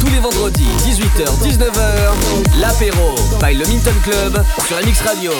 Tous les vendredis, 18h-19h, l'apéro by le Minton Club sur la Mix Radio.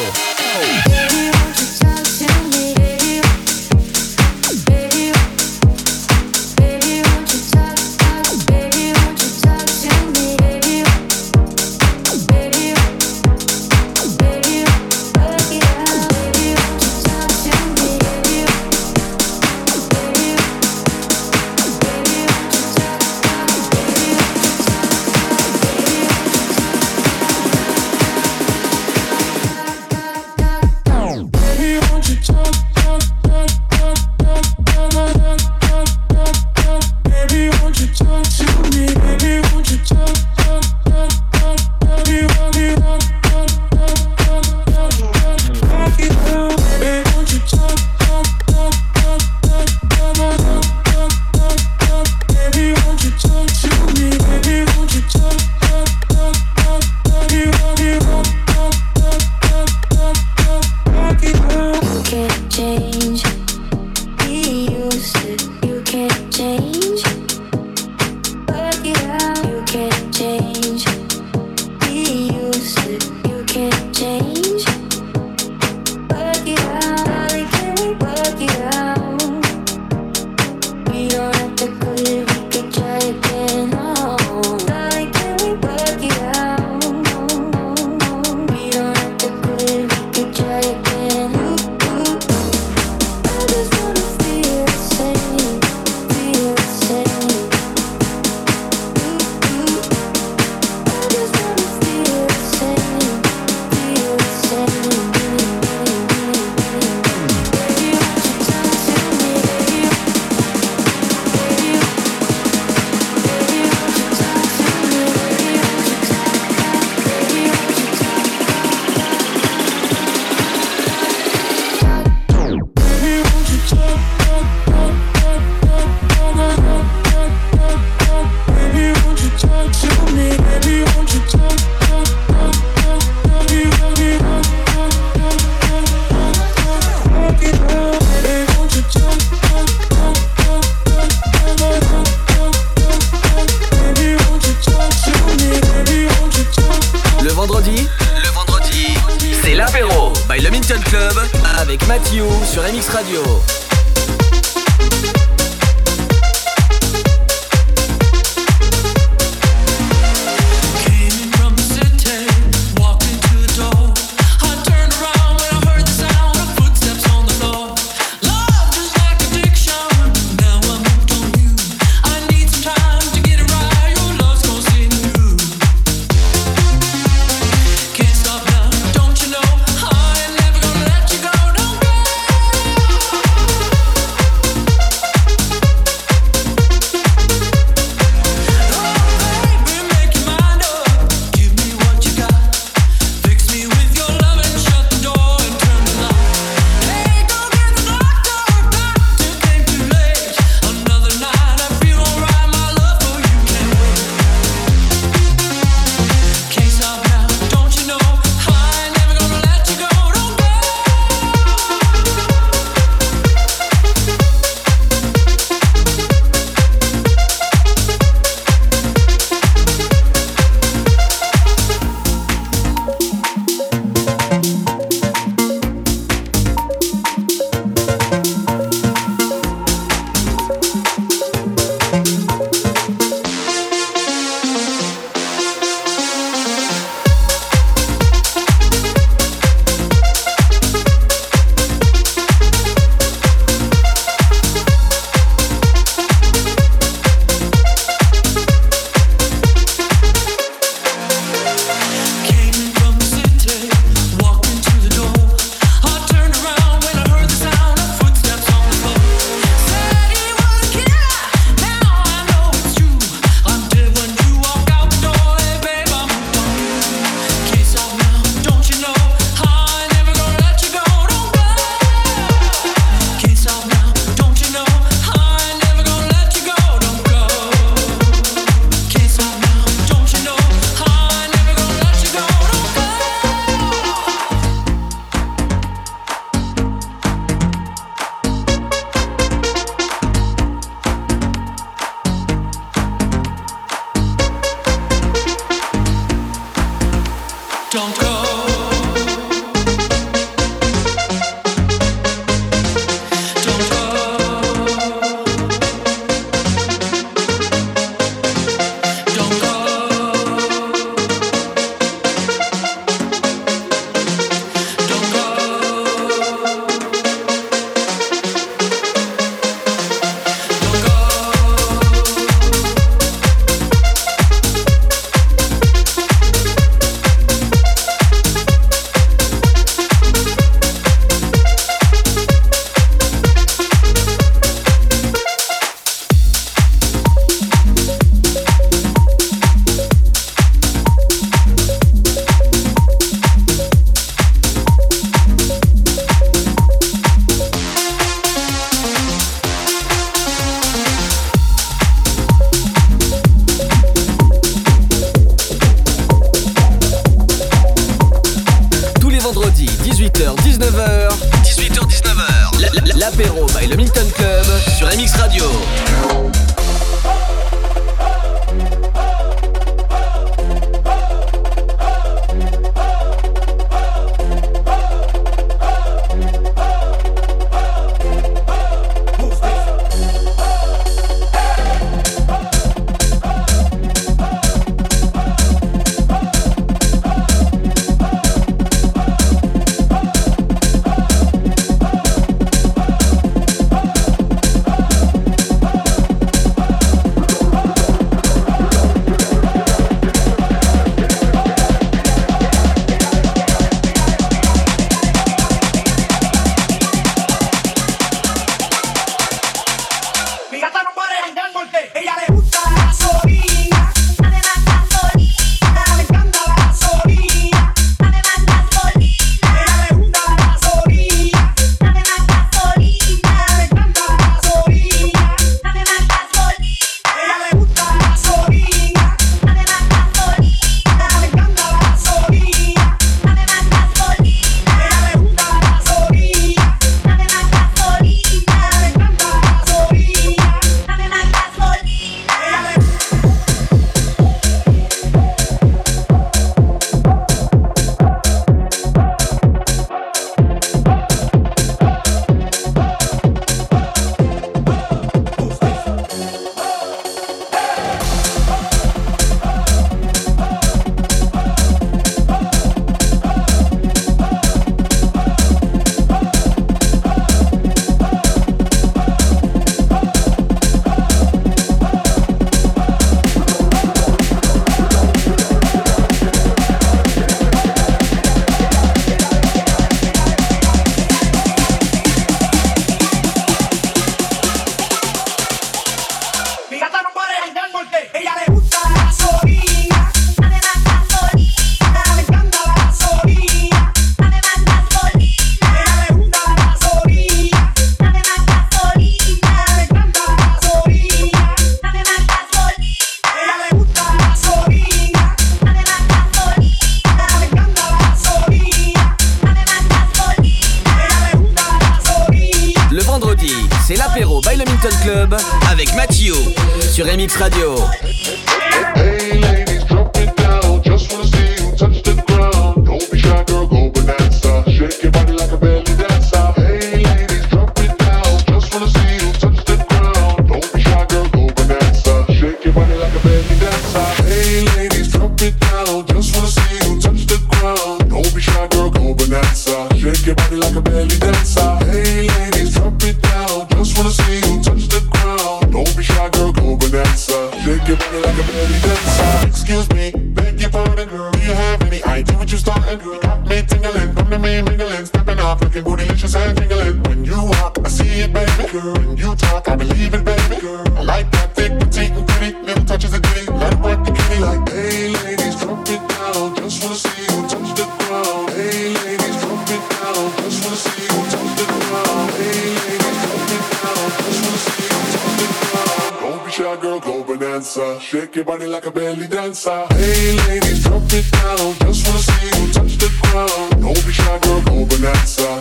girl, go bonanza. Shake your body like a belly dancer. Hey ladies, drop it down. Just wanna see you touch the ground. Don't be shy, girl, go bonanza.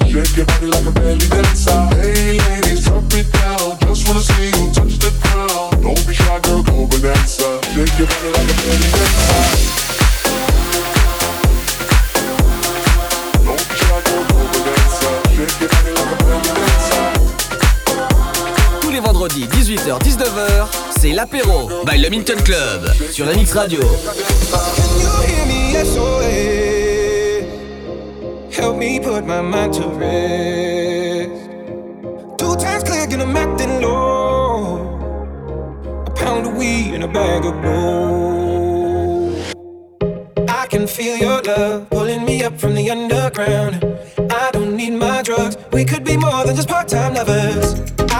Hey ladies, drop it down. Just touch the ground. Don't be. Shake your body like a belly dancer. 18h-19h, c'est l'apéro by le Milton Club sur la Mix Radio. Help me put my mind to rest. Two times and I'm acting low. A pound of weed and a bag of gold. I can feel your love pulling me up from the underground. I don't need my drugs. We could be more than just part time lovers.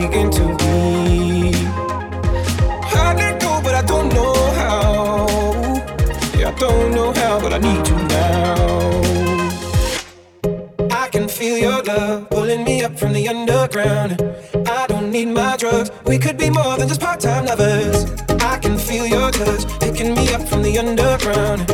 begin to be. I let go, but I don't know how. Yeah, I don't know how, but I need you now. I can feel your love pulling me up from the underground. I don't need my drugs. We could be more than just part-time lovers. I can feel your touch picking me up from the underground.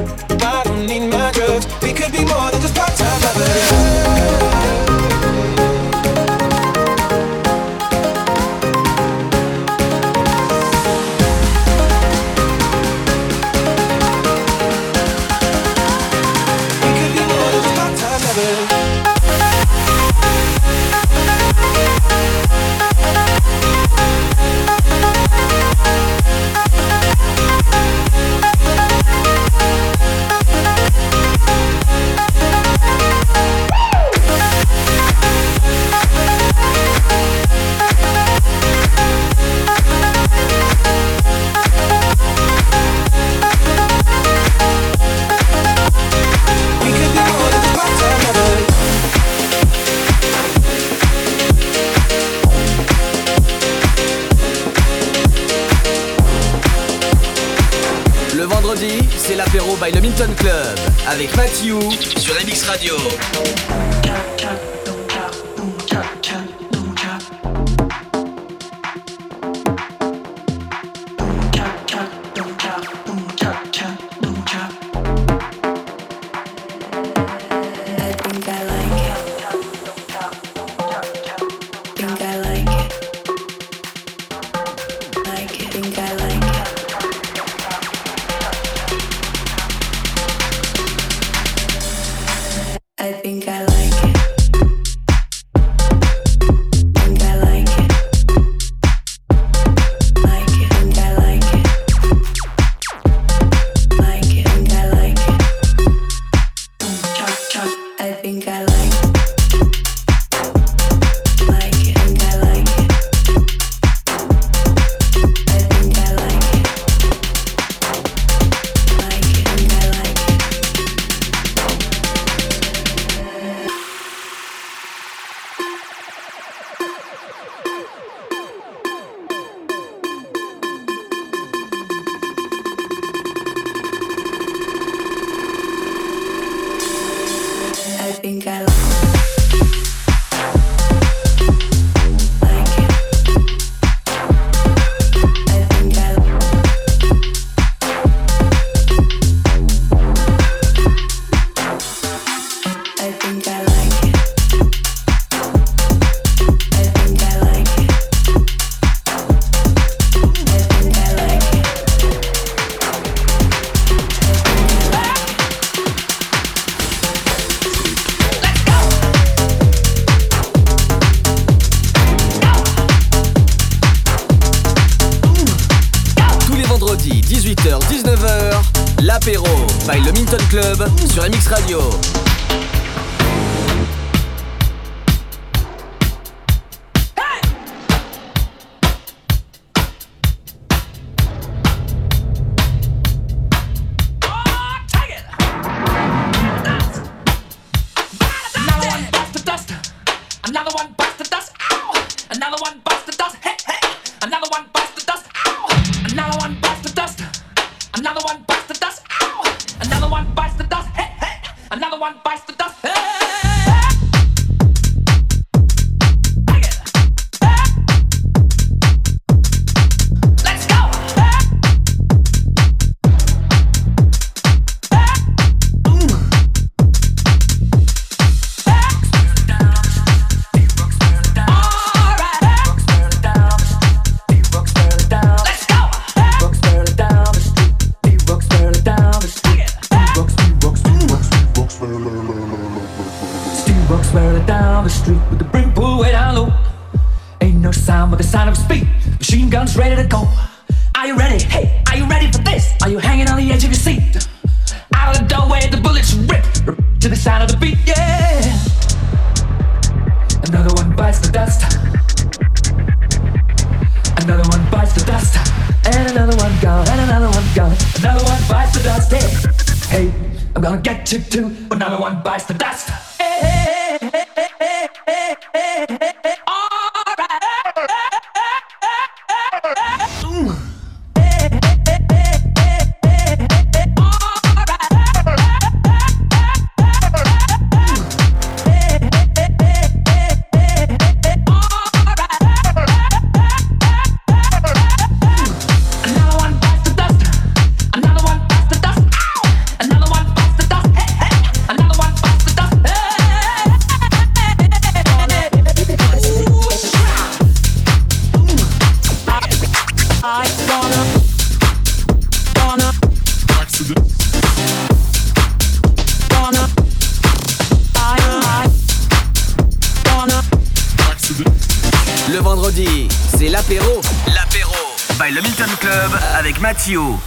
Mathieu.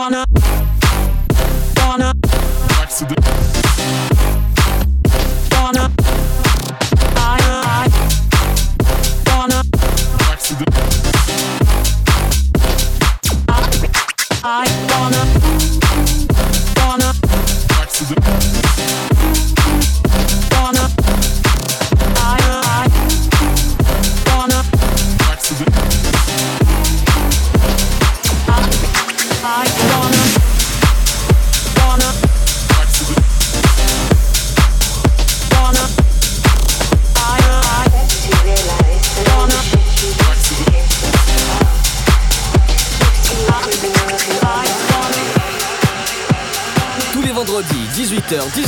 Donna, Donna, accident.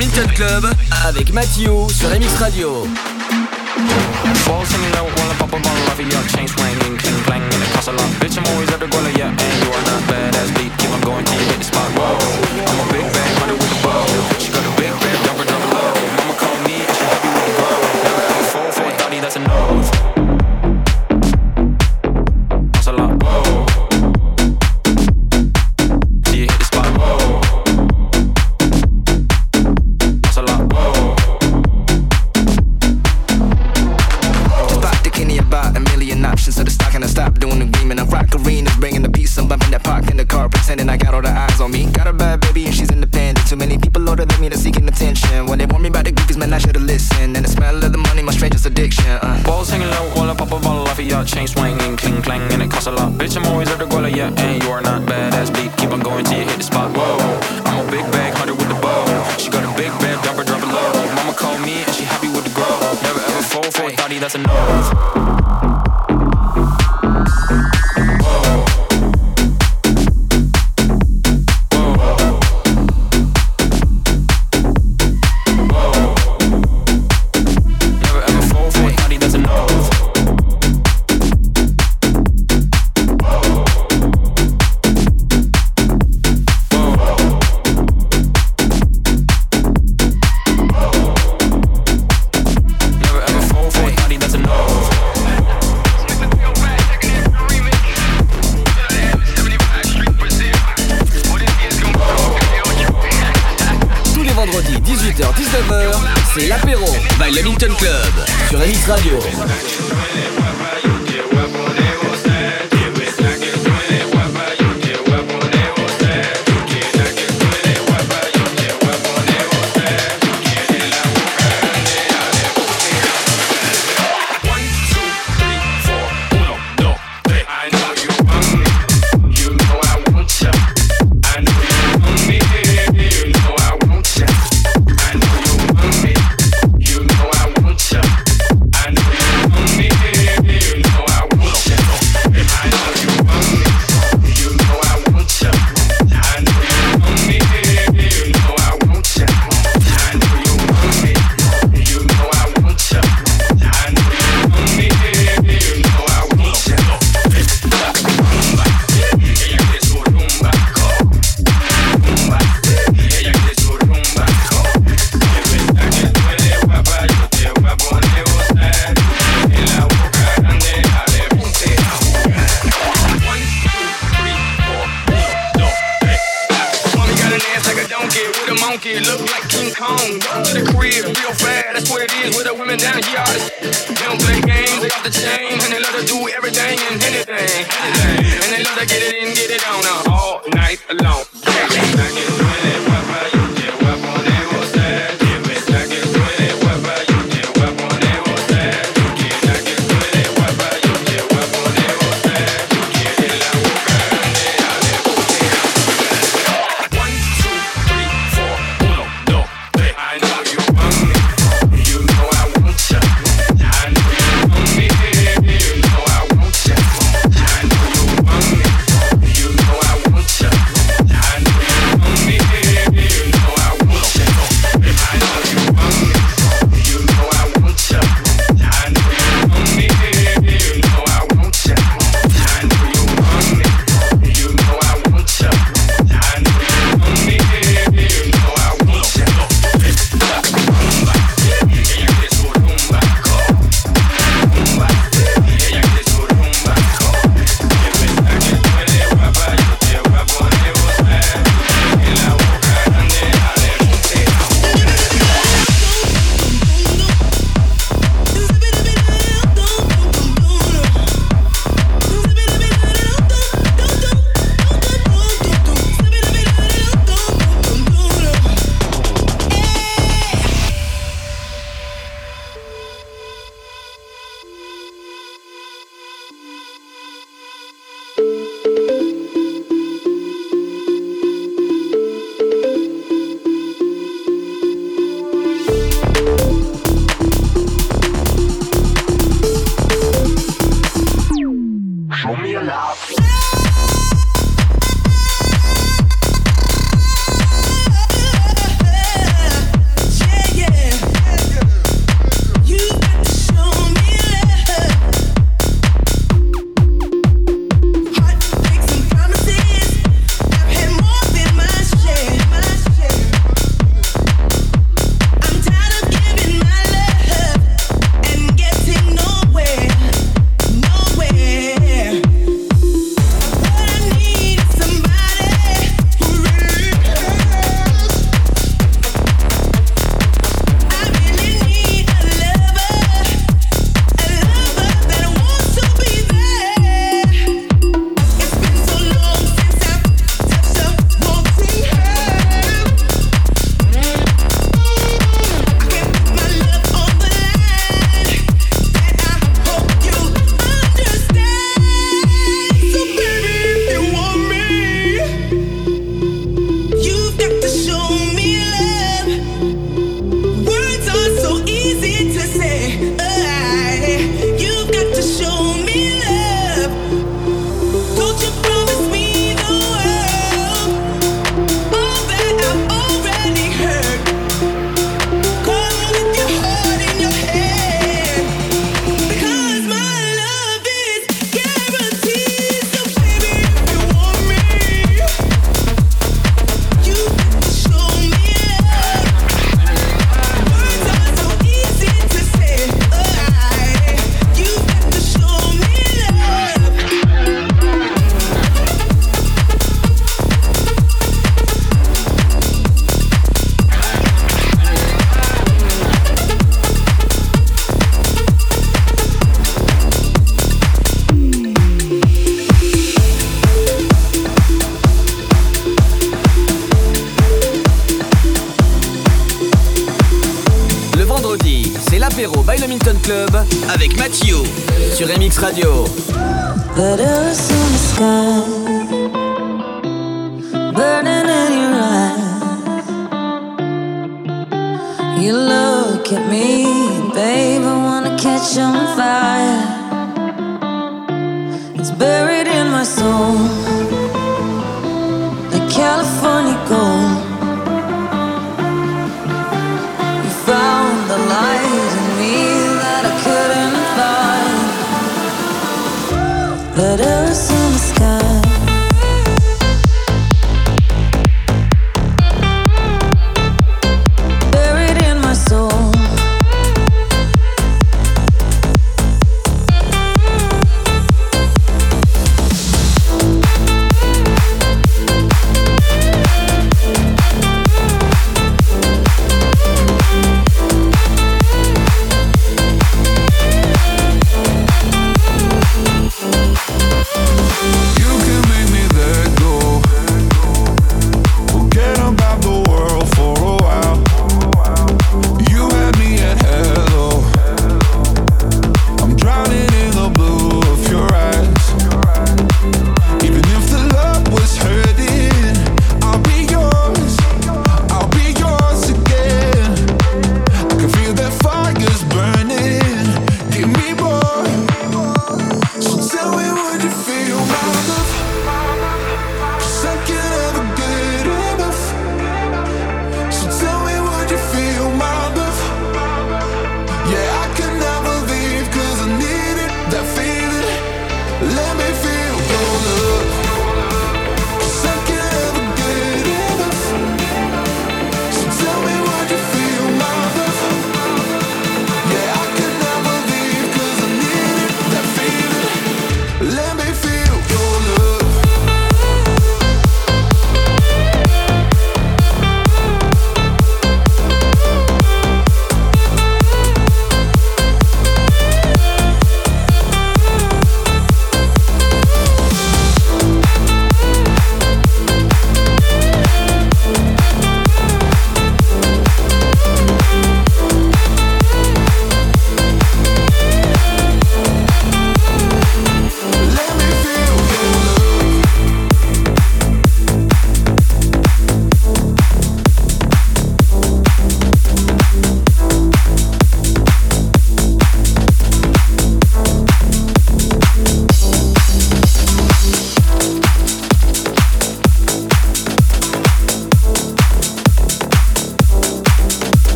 When they warn me about the goofies, man, I should've listened. And the smell of the money, my strangers are 19h, c'est l'apéro by Lamington Club sur MX Radio.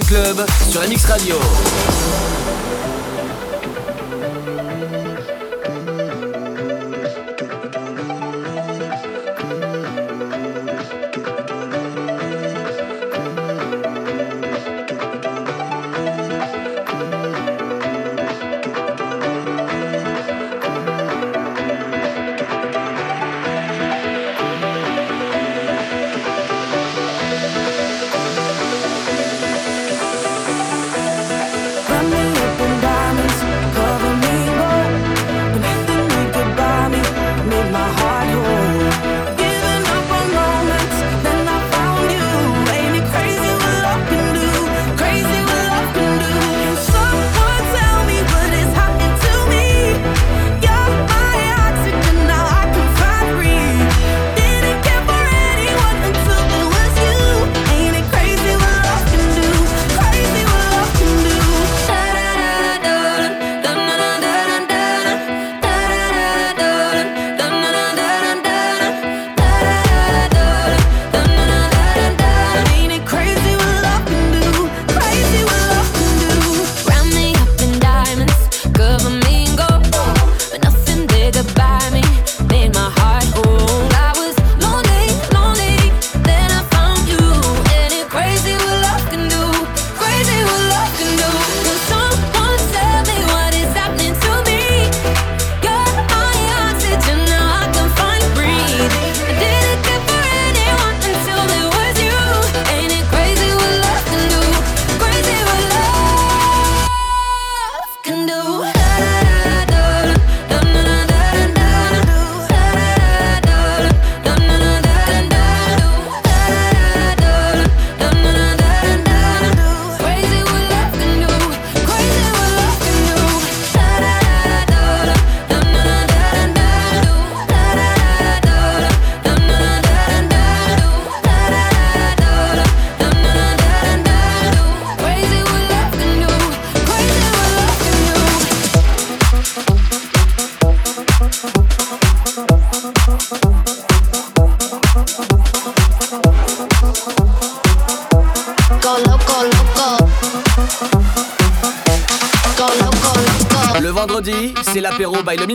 Club sur MX Radio.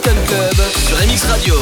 Club sur MX Radio.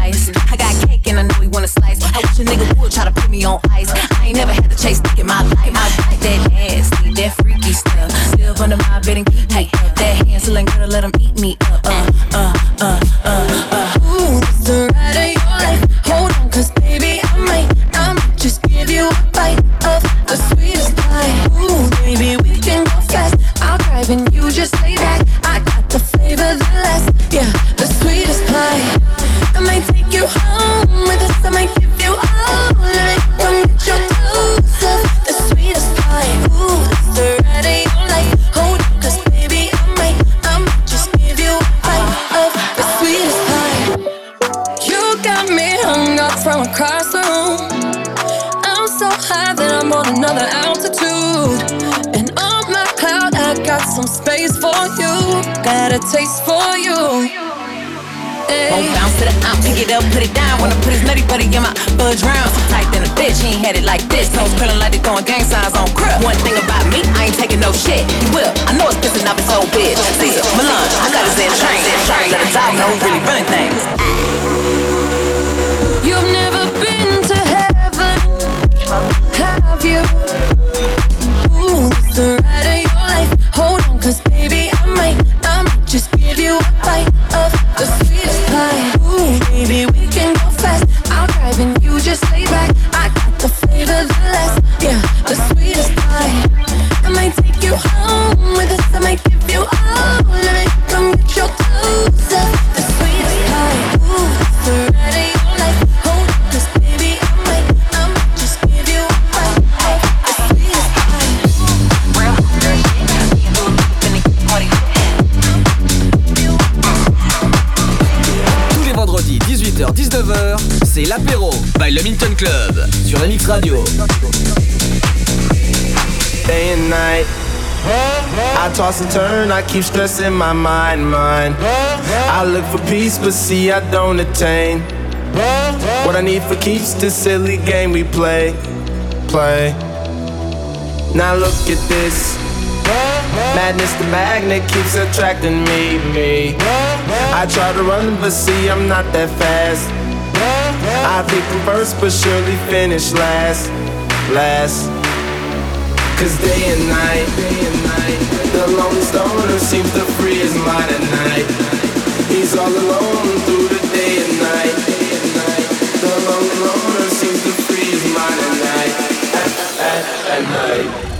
nice. I got cake and I know he wanna slice. I wish a nigga would try to put me on ice. I ain't never had to chase dick in my life. I 18h-19h, c'est l'apéro by le Club sur MX Radio. Day and night. I toss and turn, I keep stressing my mind, mind. I look for peace, but see I don't attain. What I need for keeps this silly game we play, play. Now look at this. Madness, the magnet keeps attracting me, me. I try to run, but see, I'm not that fast. I think I'm first, but surely finish last. Last. Cause day and night, and night, the lone stoner seems to free his mind at night. He's all alone through the day and night. The lone loner seems to free his mind at night. At, at, at night.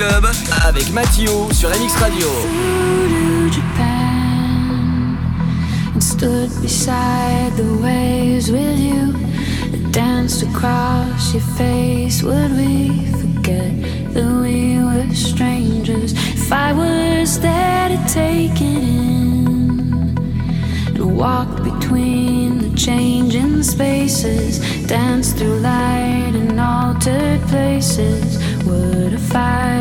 Club avec Mathieu sur MX Radio. stood beside the waves with you. danced across your face. Would we forget that we were strangers? If I was there to take it in and walk between the changing spaces, dance through light and altered places, would a fire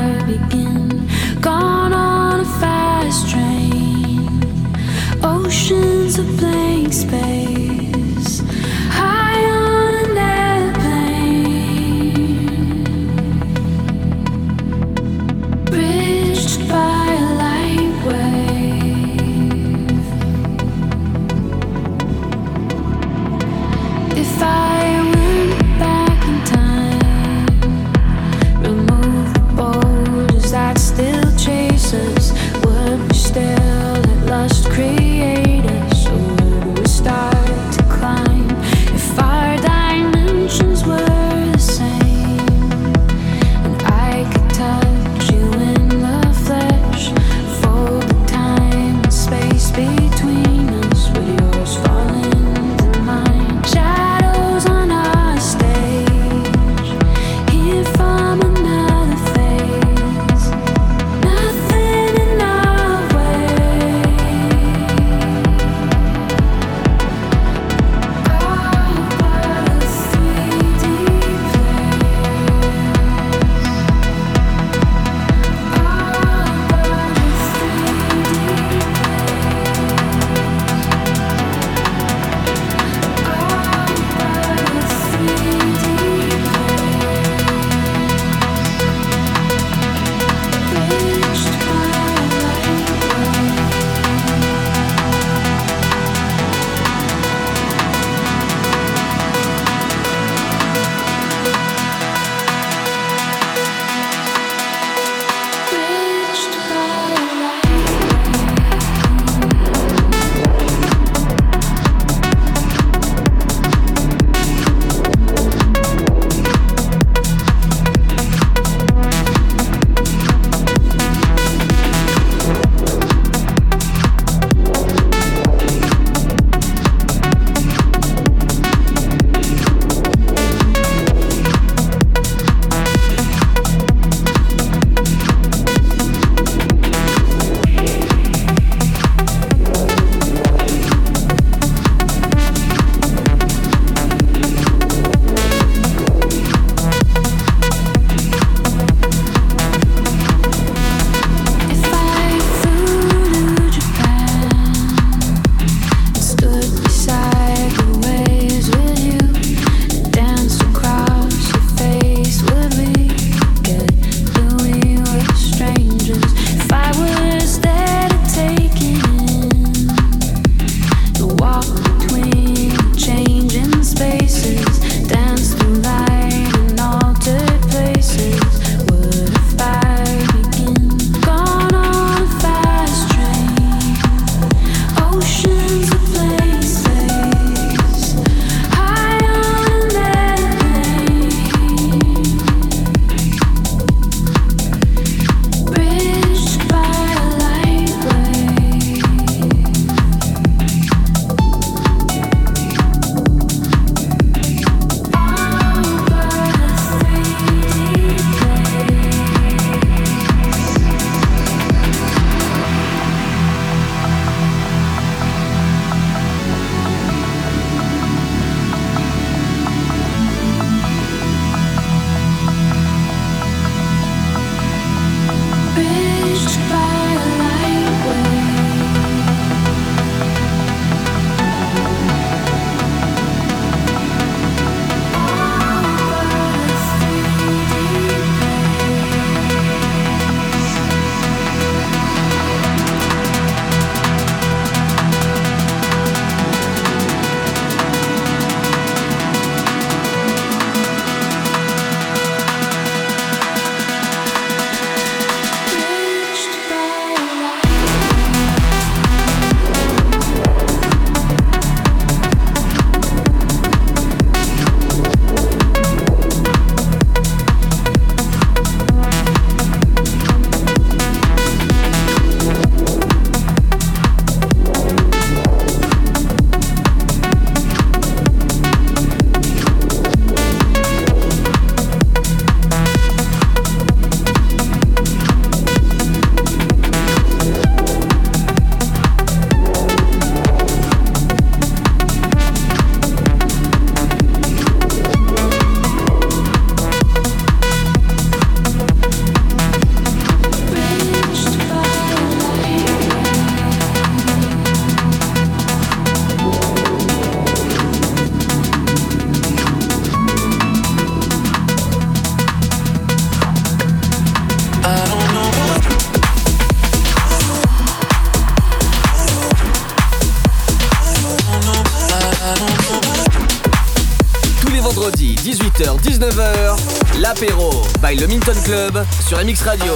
sur MX Radio.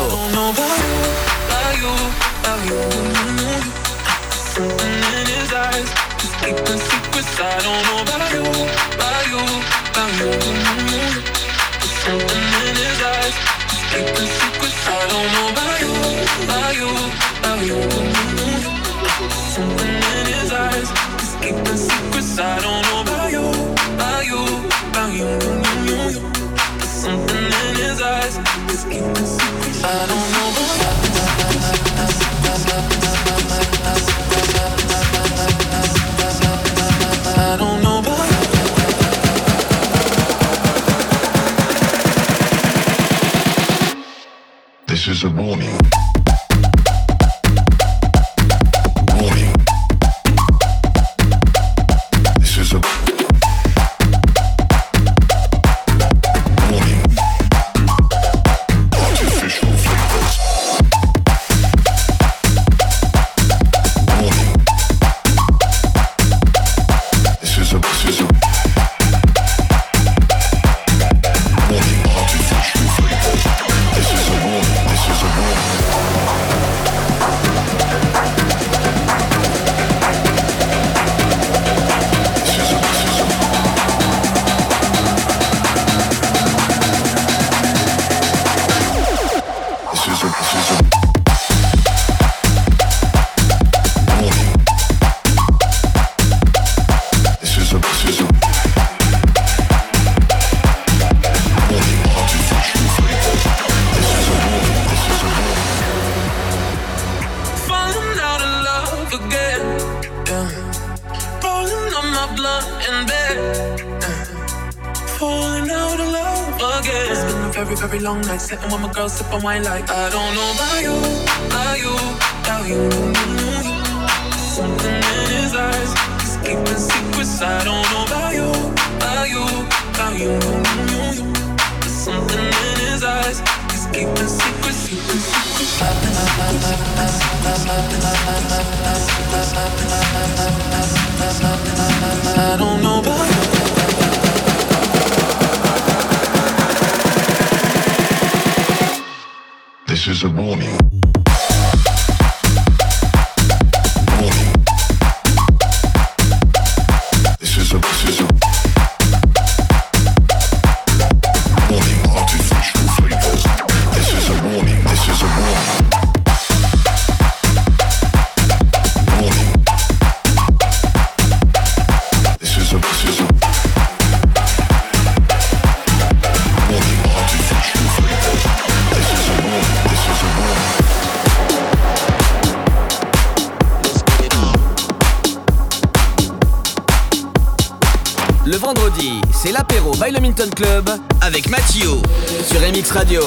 and wine like This is a warning. by Club avec Mathieu sur MX Radio.